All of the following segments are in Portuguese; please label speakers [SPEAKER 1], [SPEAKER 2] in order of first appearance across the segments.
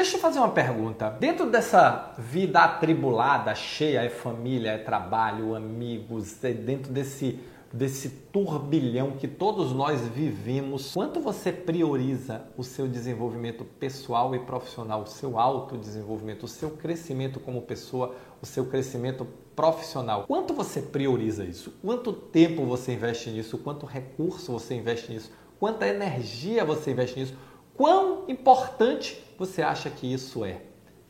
[SPEAKER 1] Deixa eu fazer uma pergunta. Dentro dessa vida atribulada, cheia, é família, é trabalho, amigos, é dentro desse desse turbilhão que todos nós vivemos, quanto você prioriza o seu desenvolvimento pessoal e profissional, o seu autodesenvolvimento, o seu crescimento como pessoa, o seu crescimento profissional? Quanto você prioriza isso? Quanto tempo você investe nisso? Quanto recurso você investe nisso? Quanta energia você investe nisso? Quão importante você acha que isso é?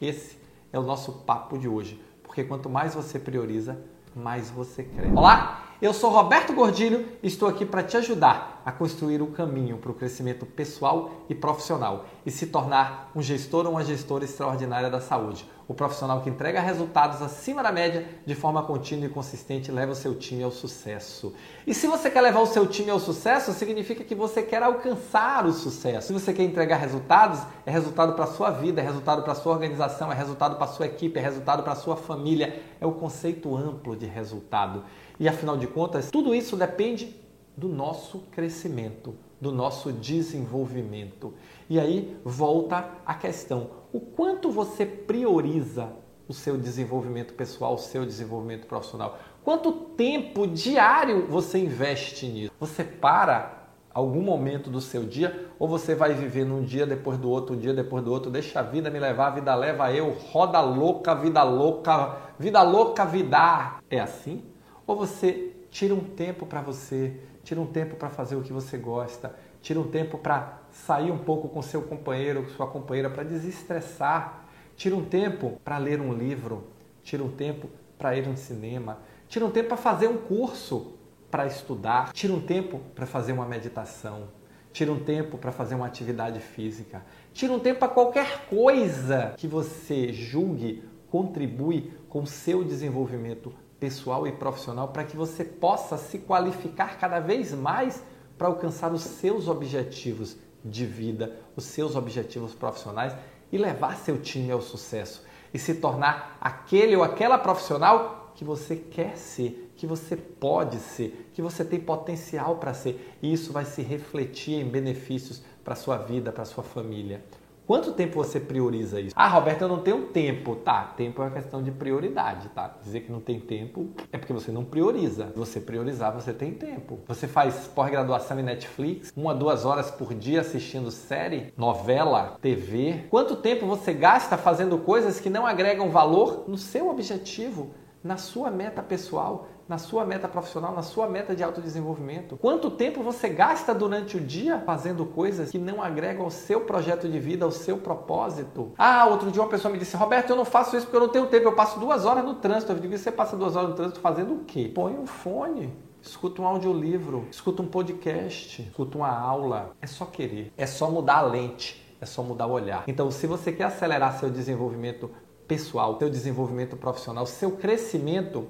[SPEAKER 1] Esse é o nosso papo de hoje, porque quanto mais você prioriza, mais você cresce. Olá! Eu sou Roberto Gordilho e estou aqui para te ajudar a construir o caminho para o crescimento pessoal e profissional e se tornar um gestor ou uma gestora extraordinária da saúde. O profissional que entrega resultados acima da média de forma contínua e consistente leva o seu time ao sucesso. E se você quer levar o seu time ao sucesso, significa que você quer alcançar o sucesso. Se você quer entregar resultados, é resultado para sua vida, é resultado para sua organização, é resultado para sua equipe, é resultado para sua família. É o conceito amplo de resultado. E afinal de contas, tudo isso depende do nosso crescimento, do nosso desenvolvimento. E aí volta a questão: o quanto você prioriza o seu desenvolvimento pessoal, o seu desenvolvimento profissional? Quanto tempo diário você investe nisso? Você para algum momento do seu dia ou você vai viver num dia depois do outro, um dia depois do outro, deixa a vida me levar, a vida leva eu, roda louca, vida louca, vida louca, vida. É assim? Ou você tira um tempo para você, tira um tempo para fazer o que você gosta, tira um tempo para sair um pouco com seu companheiro, com sua companheira, para desestressar, tira um tempo para ler um livro, tira um tempo para ir ao cinema, tira um tempo para fazer um curso, para estudar, tira um tempo para fazer uma meditação, tira um tempo para fazer uma atividade física, tira um tempo para qualquer coisa que você julgue contribui com seu desenvolvimento pessoal e profissional para que você possa se qualificar cada vez mais para alcançar os seus objetivos de vida, os seus objetivos profissionais e levar seu time ao sucesso e se tornar aquele ou aquela profissional que você quer ser, que você pode ser, que você tem potencial para ser. E isso vai se refletir em benefícios para sua vida, para sua família. Quanto tempo você prioriza isso? Ah, Roberto, eu não tenho tempo. Tá, tempo é uma questão de prioridade, tá? Dizer que não tem tempo é porque você não prioriza. Você priorizar, você tem tempo. Você faz pós-graduação em Netflix, uma, duas horas por dia assistindo série, novela, TV. Quanto tempo você gasta fazendo coisas que não agregam valor no seu objetivo? na sua meta pessoal, na sua meta profissional, na sua meta de autodesenvolvimento? Quanto tempo você gasta durante o dia fazendo coisas que não agregam ao seu projeto de vida, ao seu propósito? Ah, outro dia uma pessoa me disse, Roberto, eu não faço isso porque eu não tenho tempo, eu passo duas horas no trânsito. Eu digo, você passa duas horas no trânsito fazendo o quê? Põe um fone. Escuta um audiolivro, escuta um podcast, escuta uma aula. É só querer, é só mudar a lente, é só mudar o olhar. Então, se você quer acelerar seu desenvolvimento pessoal, seu desenvolvimento profissional, seu crescimento,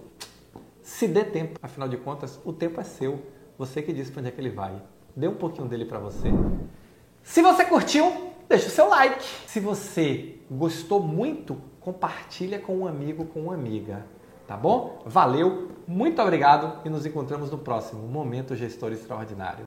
[SPEAKER 1] se dê tempo. Afinal de contas, o tempo é seu. Você que diz para onde é que ele vai. Dê um pouquinho dele para você. Se você curtiu, deixa o seu like. Se você gostou muito, compartilha com um amigo, com uma amiga. Tá bom? Valeu, muito obrigado e nos encontramos no próximo Momento Gestor Extraordinário.